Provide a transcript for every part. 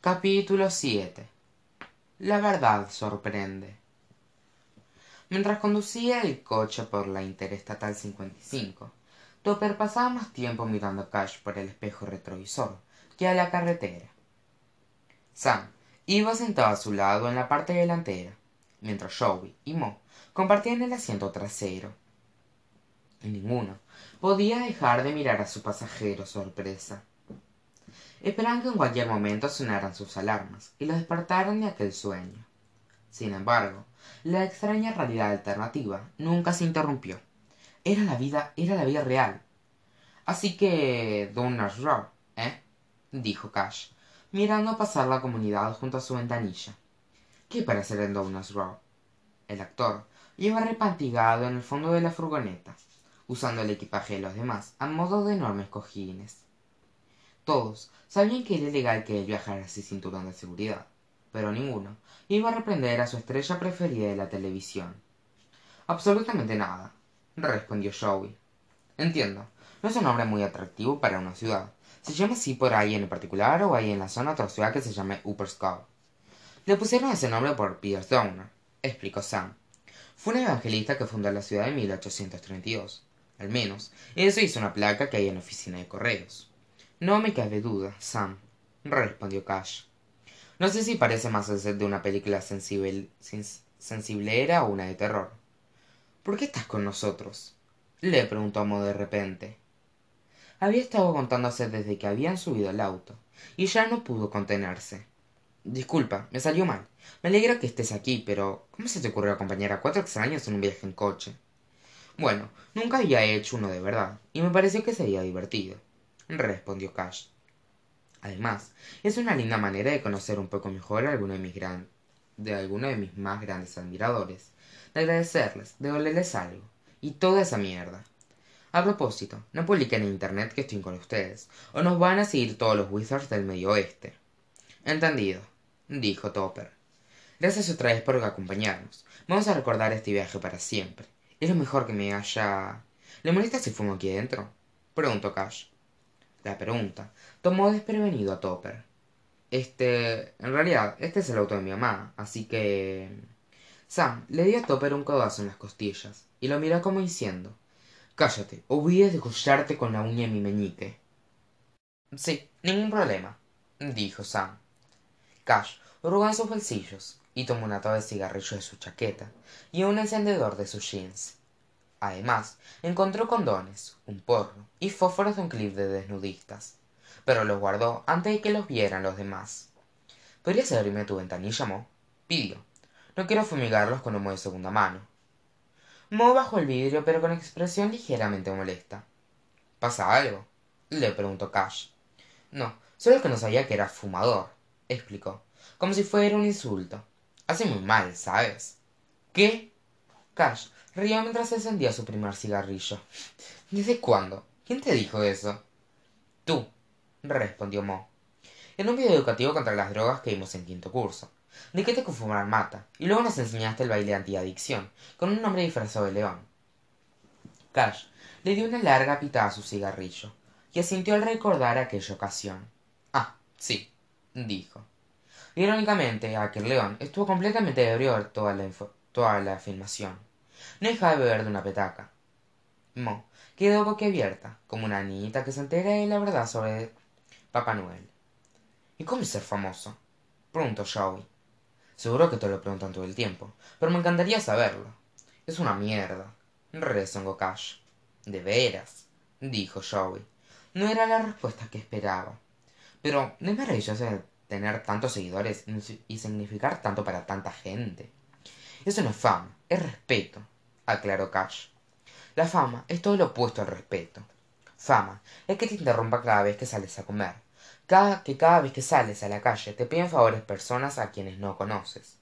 capítulo siete. La verdad sorprende. Mientras conducía el coche por la interestatal topper pasaba más tiempo mirando a cash por el espejo retrovisor que a la carretera. Sam iba sentado a su lado en la parte delantera mientras joey y mo compartían el asiento trasero. Y ninguno podía dejar de mirar a su pasajero sorpresa esperaban que en cualquier momento sonaran sus alarmas y los despertaran de aquel sueño. Sin embargo la extraña realidad alternativa nunca se interrumpió. Era la vida era la vida real. Así que downers row eh dijo cash mirando pasar la comunidad junto a su ventanilla. Qué para hacer en downers row el actor iba repantigado en el fondo de la furgoneta usando el equipaje de los demás a modo de enormes cojines todos sabían que era ilegal que él viajara sin cinturón de seguridad pero ninguno iba a reprender a su estrella preferida de la televisión. Absolutamente nada respondió joey. Entiendo no es un nombre muy atractivo para una ciudad. Se llama así por ahí en particular o hay en la zona otra ciudad que se llame upper Skull le pusieron ese nombre por Pierce Downer explicó sam. Fue un evangelista que fundó la ciudad en 1832 al menos eso hizo una placa que hay en la oficina de correos no me cabe duda sam respondió cash. No sé si parece más el set de una película sensiblera o una de terror. Por qué estás con nosotros le preguntó mo de repente. Había estado contándose desde que habían subido al auto y ya no pudo contenerse. Disculpa me salió mal. Me alegra que estés aquí pero cómo se te ocurrió acompañar a cuatro extraños en un viaje en coche bueno nunca había hecho uno de verdad y me pareció que sería divertido respondió cash. Además es una linda manera de conocer un poco mejor a alguno de mis de de mis más grandes admiradores. De agradecerles de olerles algo y toda esa mierda. A propósito no publiquen en internet que estoy con ustedes o nos van a seguir todos los wizards del medio oeste. Entendido dijo topper. Gracias otra vez por acompañarnos. Vamos a recordar este viaje para siempre. Es lo mejor que me haya le molesta si fumo aquí dentro preguntó cash la pregunta. Tomó desprevenido a topper. Este en realidad este es el auto de mi mamá así que sam le dio a topper un codazo en las costillas y lo miró como diciendo cállate o voy a con la uña de mi meñique sí ningún problema dijo sam. Cash hurgó en sus bolsillos y tomó una taba de cigarrillo de su chaqueta y un encendedor de sus jeans además encontró condones un porro y fósforos de un clip de desnudistas pero los guardó antes de que los vieran los demás. Podrías abrirme tu ventanilla mo pidió. No quiero fumigarlos con humo de segunda mano. Mo bajó el vidrio pero con expresión ligeramente molesta. Pasa algo le preguntó cash. No solo que no sabía que era fumador explicó como si fuera un insulto. Hace muy mal sabes qué cash rió mientras encendía su primer cigarrillo. Desde cuándo quién te dijo eso tú respondió mo. En un video educativo contra las drogas que vimos en quinto curso. De qué te fumar mata y luego nos enseñaste el baile antiadicción con un hombre disfrazado de león. Cash le dio una larga pitada a su cigarrillo y asintió al recordar aquella ocasión. Ah sí dijo. Irónicamente aquel león estuvo completamente ebrio toda toda la filmación no dejaba de beber de una petaca. Mo. Quedó boquiabierta como una niñita que se entera de la verdad sobre papá noel. Y cómo es ser famoso preguntó joey seguro que te lo preguntan todo el tiempo pero me encantaría saberlo. Es una mierda. Rezongó cash. De veras dijo joey. No era la respuesta que esperaba. Pero no es maravilloso tener tantos seguidores y significar tanto para tanta gente eso no es fama es respeto aclaró cash. La fama es todo lo opuesto al respeto. Fama es que te interrumpa cada vez que sales a comer. Que cada vez que sales a la calle te piden favores personas a quienes no conoces.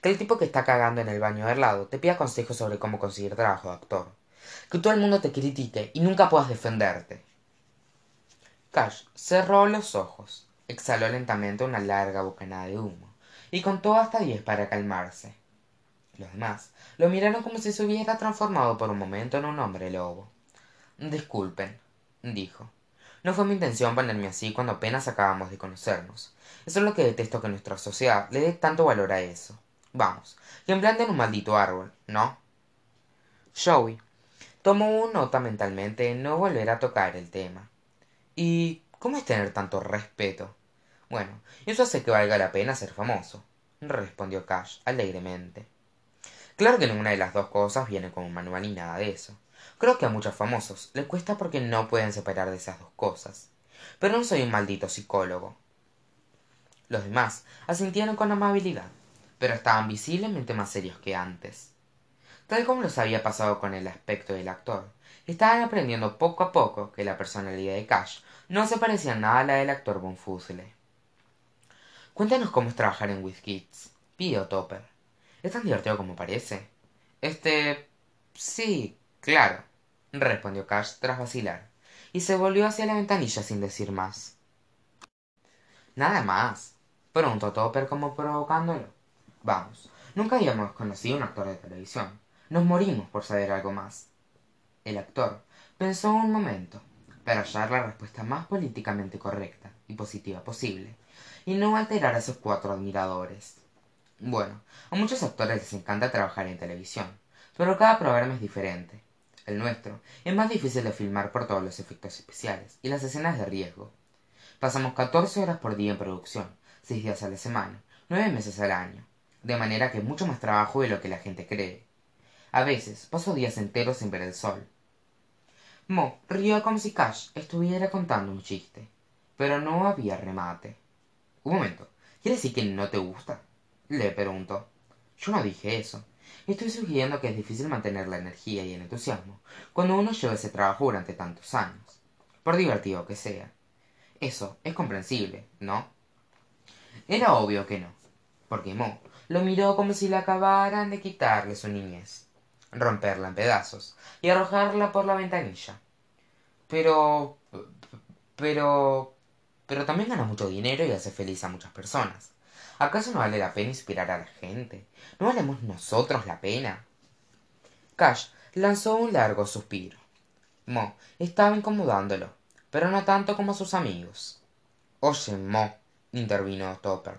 Que el tipo que está cagando en el baño de al lado te pida consejos sobre cómo conseguir trabajo de actor. Que todo el mundo te critique y nunca puedas defenderte. Cash cerró los ojos exhaló lentamente una larga bocanada de humo y contó hasta diez para calmarse los demás lo miraron como si se hubiera transformado por un momento en un hombre lobo disculpen dijo No fue mi intención ponerme así cuando apenas acabamos de conocernos. Eso es lo que detesto que nuestra sociedad le dé tanto valor a eso. Vamos, que en un maldito árbol, ¿no? Joey tomó nota mentalmente de no volver a tocar el tema. ¿Y cómo es tener tanto respeto? Bueno, eso hace que valga la pena ser famoso, respondió Cash alegremente. Claro que ninguna de las dos cosas viene con un manual ni nada de eso. Creo que a muchos famosos les cuesta porque no pueden separar de esas dos cosas. Pero no soy un maldito psicólogo. Los demás asintieron con amabilidad, pero estaban visiblemente más serios que antes. Tal como los había pasado con el aspecto del actor, estaban aprendiendo poco a poco que la personalidad de Cash no se parecía nada a la del actor Von Cuéntanos cómo es trabajar en With Kids, pidió Topper. ¿Es tan divertido como parece? Este. sí, claro, respondió Cash tras vacilar, y se volvió hacia la ventanilla sin decir más. Nada más, preguntó Topper como provocándolo. Vamos, nunca habíamos conocido un actor de televisión. Nos morimos por saber algo más. El actor pensó un momento para hallar la respuesta más políticamente correcta y positiva posible y no alterar a sus cuatro admiradores. Bueno, a muchos actores les encanta trabajar en televisión, pero cada programa es diferente. El nuestro es más difícil de filmar por todos los efectos especiales y las escenas de riesgo. Pasamos 14 horas por día en producción, 6 días a la semana, 9 meses al año, de manera que es mucho más trabajo de lo que la gente cree. A veces paso días enteros sin ver el sol. Mo rió como si Cash estuviera contando un chiste, pero no había remate. Un momento, ¿quiere decir que no te gusta? Le preguntó. Yo no dije eso. Estoy sugiriendo que es difícil mantener la energía y el entusiasmo cuando uno lleva ese trabajo durante tantos años, por divertido que sea. Eso es comprensible, ¿no? Era obvio que no, porque Mo lo miró como si le acabaran de quitarle su niñez, romperla en pedazos y arrojarla por la ventanilla. Pero... pero pero también gana mucho dinero y hace feliz a muchas personas. ¿Acaso no vale la pena inspirar a la gente? ¿No valemos nosotros la pena? Cash lanzó un largo suspiro. Mo estaba incomodándolo, pero no tanto como a sus amigos. Oye, Mo, intervino Topper.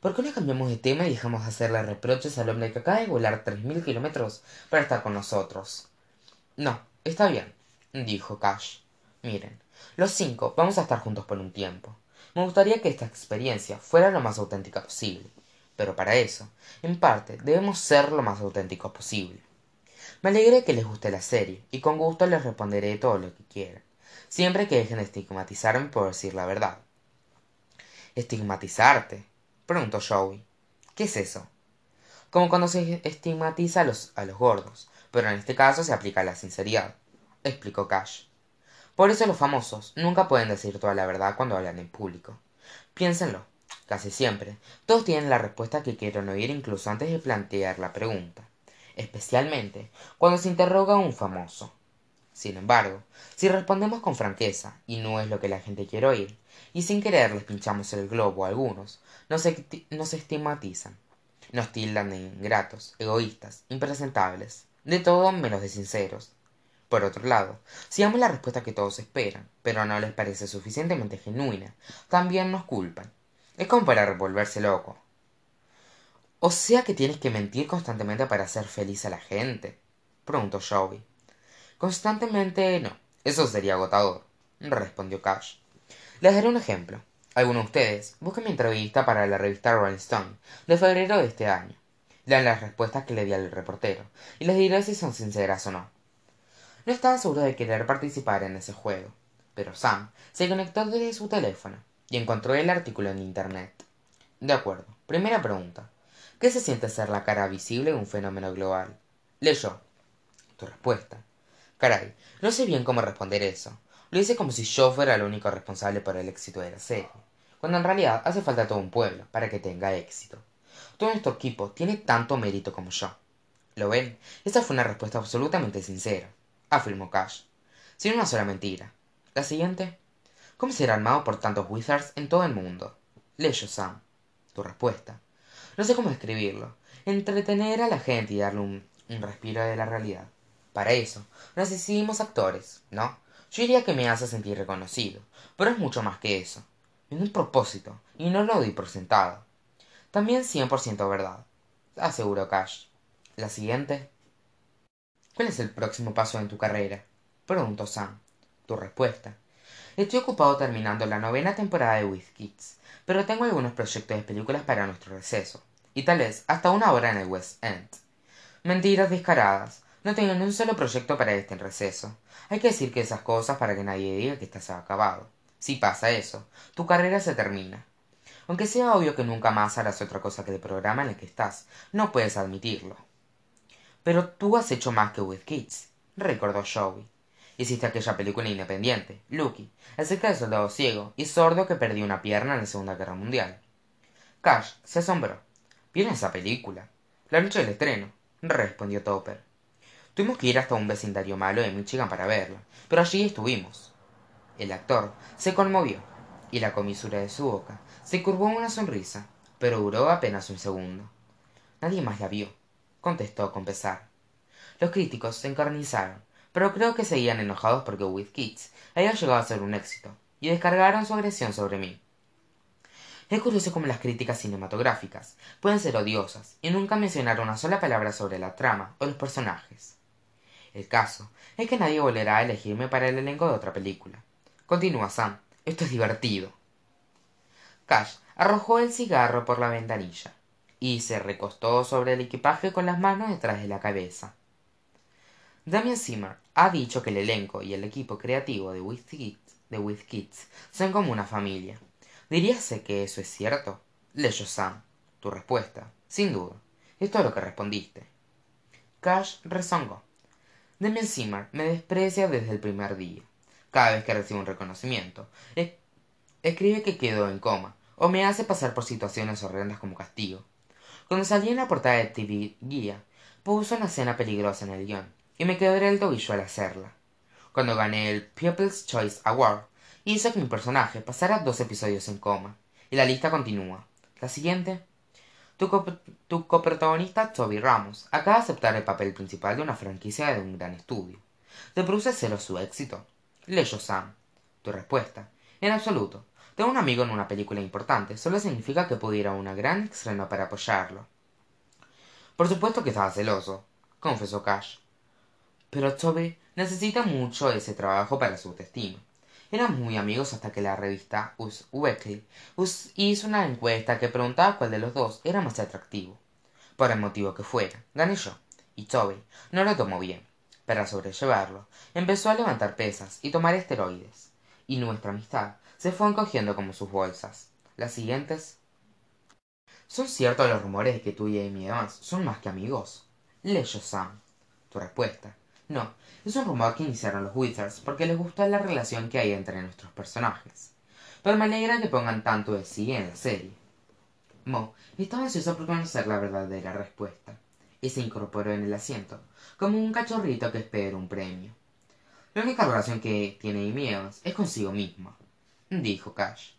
¿Por qué no cambiamos de tema y dejamos de hacerle reproches al hombre que acaba de volar tres mil kilómetros para estar con nosotros? No, está bien, dijo Cash. Miren, los cinco vamos a estar juntos por un tiempo. Me gustaría que esta experiencia fuera lo más auténtica posible, pero para eso, en parte, debemos ser lo más auténticos posible. Me alegré que les guste la serie, y con gusto les responderé todo lo que quieran, siempre que dejen de estigmatizarme por decir la verdad. ¿Estigmatizarte? preguntó Joey. ¿Qué es eso? Como cuando se estigmatiza a los, a los gordos, pero en este caso se aplica la sinceridad, explicó Cash. Por eso los famosos nunca pueden decir toda la verdad cuando hablan en público. Piénsenlo. Casi siempre, todos tienen la respuesta que quieren oír incluso antes de plantear la pregunta, especialmente cuando se interroga a un famoso. Sin embargo, si respondemos con franqueza y no es lo que la gente quiere oír, y sin querer les pinchamos el globo a algunos, nos, nos estigmatizan, nos tildan de ingratos, egoístas, impresentables, de todo menos de sinceros, por otro lado, si damos la respuesta que todos esperan, pero no les parece suficientemente genuina, también nos culpan. Es como para revolverse loco. O sea que tienes que mentir constantemente para hacer feliz a la gente, preguntó Joey. Constantemente no, eso sería agotador, respondió Cash. Les daré un ejemplo. Algunos de ustedes busquen mi entrevista para la revista Rolling Stone de febrero de este año. Lean las respuestas que le di al reportero y les diré si son sinceras o no. No estaba seguro de querer participar en ese juego, pero Sam se conectó desde su teléfono y encontró el artículo en internet. De acuerdo. Primera pregunta. ¿Qué se siente ser la cara visible de un fenómeno global? Leyó. Tu respuesta. Caray, no sé bien cómo responder eso. Lo hice como si yo fuera el único responsable por el éxito de la serie, cuando en realidad hace falta todo un pueblo para que tenga éxito. Todo nuestro equipo tiene tanto mérito como yo. ¿Lo ven? Esa fue una respuesta absolutamente sincera afirmó Cash, sin una sola mentira. La siguiente. ¿Cómo será armado por tantos wizards en todo el mundo? Leyó Sam. Tu respuesta. No sé cómo escribirlo. Entretener a la gente y darle un, un respiro de la realidad. Para eso, nos decidimos actores, ¿no? yo diría que me hace sentir reconocido pero es mucho más que eso tiene un propósito y no lo doy por sentado también cien por ciento verdad aseguró cash la siguiente cuál es el próximo paso en tu carrera preguntó sam. Tu respuesta. Estoy ocupado terminando la novena temporada de with kids pero tengo algunos proyectos de películas para nuestro receso y tal vez hasta una hora en el west end. Mentiras descaradas. No tengo ni un solo proyecto para este receso. Hay que decir que esas cosas para que nadie diga que estás acabado. Si pasa eso tu carrera se termina. Aunque sea obvio que nunca más harás otra cosa que el programa en el que estás no puedes admitirlo pero tú has hecho más que with kids recordó joey. Hiciste aquella película independiente lucky acerca del soldado ciego y sordo que perdió una pierna en la segunda guerra mundial. Cash se asombró. Vieron esa película la noche del estreno respondió topper. Tuvimos que ir hasta un vecindario malo de michigan para verla pero allí estuvimos. El actor se conmovió y la comisura de su boca se curvó en una sonrisa pero duró apenas un segundo. Nadie más la vio contestó con pesar. Los críticos se encarnizaron pero creo que seguían enojados porque with kids había llegado a ser un éxito y descargaron su agresión sobre mí. Es curioso cómo las críticas cinematográficas pueden ser odiosas y nunca mencionar una sola palabra sobre la trama o los personajes. El caso es que nadie volverá a elegirme para el elenco de otra película. Continúa sam esto es divertido. Cash arrojó el cigarro por la ventanilla y se recostó sobre el equipaje con las manos detrás de la cabeza Damien Zimmer ha dicho que el elenco y el equipo creativo de de With Kids son como una familia. ¿Diríase que eso es cierto? Leyó Sam. Tu respuesta, sin duda. Es todo lo que respondiste. Cash rezongó. Damien Zimmer me desprecia desde el primer día. Cada vez que recibe un reconocimiento, escribe que quedó en coma o me hace pasar por situaciones horrendas como castigo. Cuando salí en la portada de TV Guía, puso una escena peligrosa en el guion y me quebré el tobillo al hacerla. Cuando gané el People's Choice Award, hice que mi personaje pasara dos episodios en coma. Y la lista continúa. La siguiente. Tu, coprotagonista Toby Ramos acaba de aceptar el papel principal de una franquicia de un gran estudio. ¿Te produce celos su éxito? Leyó Sam. Tu respuesta. En absoluto. Tengo un amigo en una película importante. Solo significa que pudiera una gran estreno para apoyarlo. Por supuesto que estaba celoso, confesó Cash pero Toby necesita mucho ese trabajo para su autoestima. Eran muy amigos hasta que la revista Us Weekly hizo una encuesta que preguntaba cuál de los dos era más atractivo. Por el motivo que fuera, gané yo, y Toby no lo tomó bien. Para sobrellevarlo, empezó a levantar pesas y tomar esteroides, y nuestra amistad se fue encogiendo como sus bolsas. Las siguientes. ¿Son ciertos los rumores de que tú y Amy Evans son más que amigos? Leyó Sam. Tu respuesta no, es un rumor que iniciaron los Wizards porque les gusta la relación que hay entre nuestros personajes. Pero me alegra que pongan tanto de sí en la serie. Mo estaba ansioso por conocer la verdadera respuesta, y se incorporó en el asiento, como un cachorrito que espera un premio. La única relación que tiene Amy es consigo misma, dijo Cash.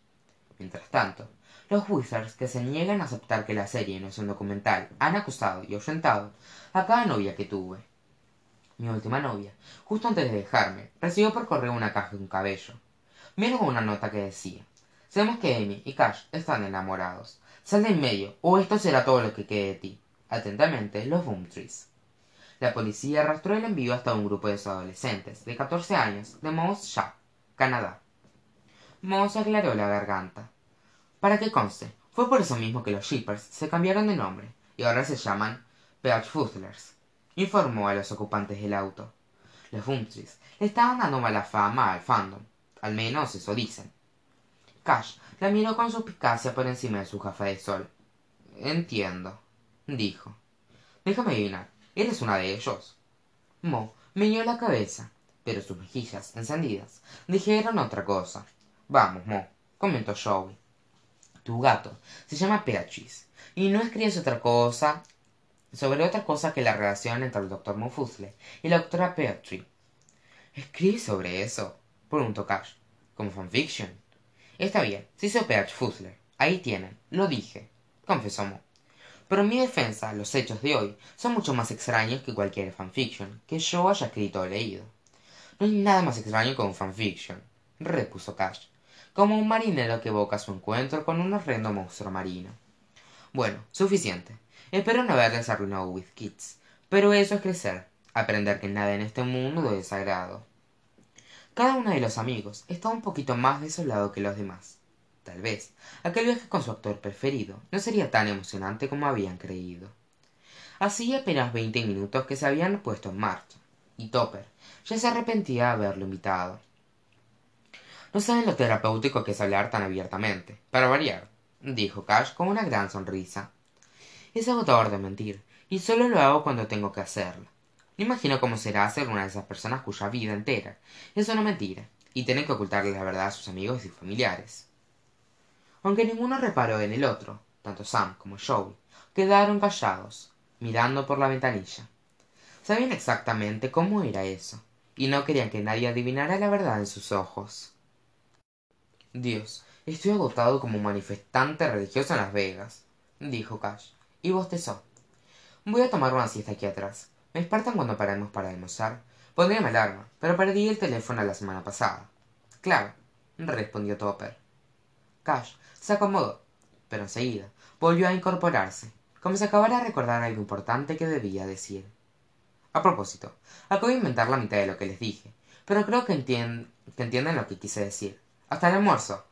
Mientras tanto, los Wizards que se niegan a aceptar que la serie no es un documental han acusado y ahuyentado a cada novia que tuve mi última novia, justo antes de dejarme, recibió por correo una caja de un cabello. Vino con una nota que decía Sabemos que Amy y Cash están enamorados. Sal de en medio, o esto será todo lo que quede de ti. Atentamente, los Boomtrees. La policía arrastró el envío hasta un grupo de adolescentes de 14 años de Shack, Canadá. Moss aclaró la garganta. Para que conste, fue por eso mismo que los Shippers se cambiaron de nombre y ahora se llaman Peach Fuzzlers informó a los ocupantes del auto. Los Bumtrees le estaban dando mala fama al fandom al menos eso dicen. Cash la miró con suspicacia por encima de su gafa de sol. Entiendo dijo. Déjame adivinar eres una de ellos mo meñó la cabeza pero sus mejillas encendidas dijeron otra cosa vamos mo comentó joey tu gato se llama Peachis y no escribes otra cosa sobre otra cosa que la relación entre el doctor Mufusle y la doctora Petrie. ¿Escribe sobre eso? preguntó Cash. ¿Como fanfiction? Está bien, si soy Peach Fussler. Ahí tienen, lo dije, confesó Mo. Pero en mi defensa, los hechos de hoy son mucho más extraños que cualquier fanfiction que yo haya escrito o leído. no hay nada más extraño que un fanfiction repuso cash como un marinero que evoca su encuentro con un horrendo monstruo marino. Bueno suficiente. Espero no haberles arruinado Kids pero eso es crecer aprender que nada en este mundo es sagrado. Cada uno de los amigos estaba un poquito más desolado que los demás. Tal vez aquel viaje con su actor preferido no sería tan emocionante como habían creído. Hacía apenas veinte minutos que se habían puesto en marcha y topper ya se arrepentía de haberlo invitado no saben lo terapéutico que es hablar tan abiertamente. Para variar dijo cash con una gran sonrisa. Es agotador de mentir y sólo lo hago cuando tengo que hacerlo. No imagino cómo será ser una de esas personas cuya vida entera es una mentira y tienen que ocultarle la verdad a sus amigos y familiares. Aunque ninguno reparó en el otro tanto sam como joe quedaron callados mirando por la ventanilla. Sabían exactamente cómo era eso y no querían que nadie adivinara la verdad en sus ojos dios estoy agotado como manifestante religioso en las vegas dijo cash y bostezó. Voy a tomar una siesta aquí atrás. Me despertan cuando paremos para almorzar. Pondré mi alarma pero perdí el teléfono la semana pasada. Claro respondió topper. Cash se acomodó pero enseguida volvió a incorporarse como si acabara de recordar algo importante que debía decir. A propósito acabo de inventar la mitad de lo que les dije pero creo que, entienden lo que quise decir hasta el almuerzo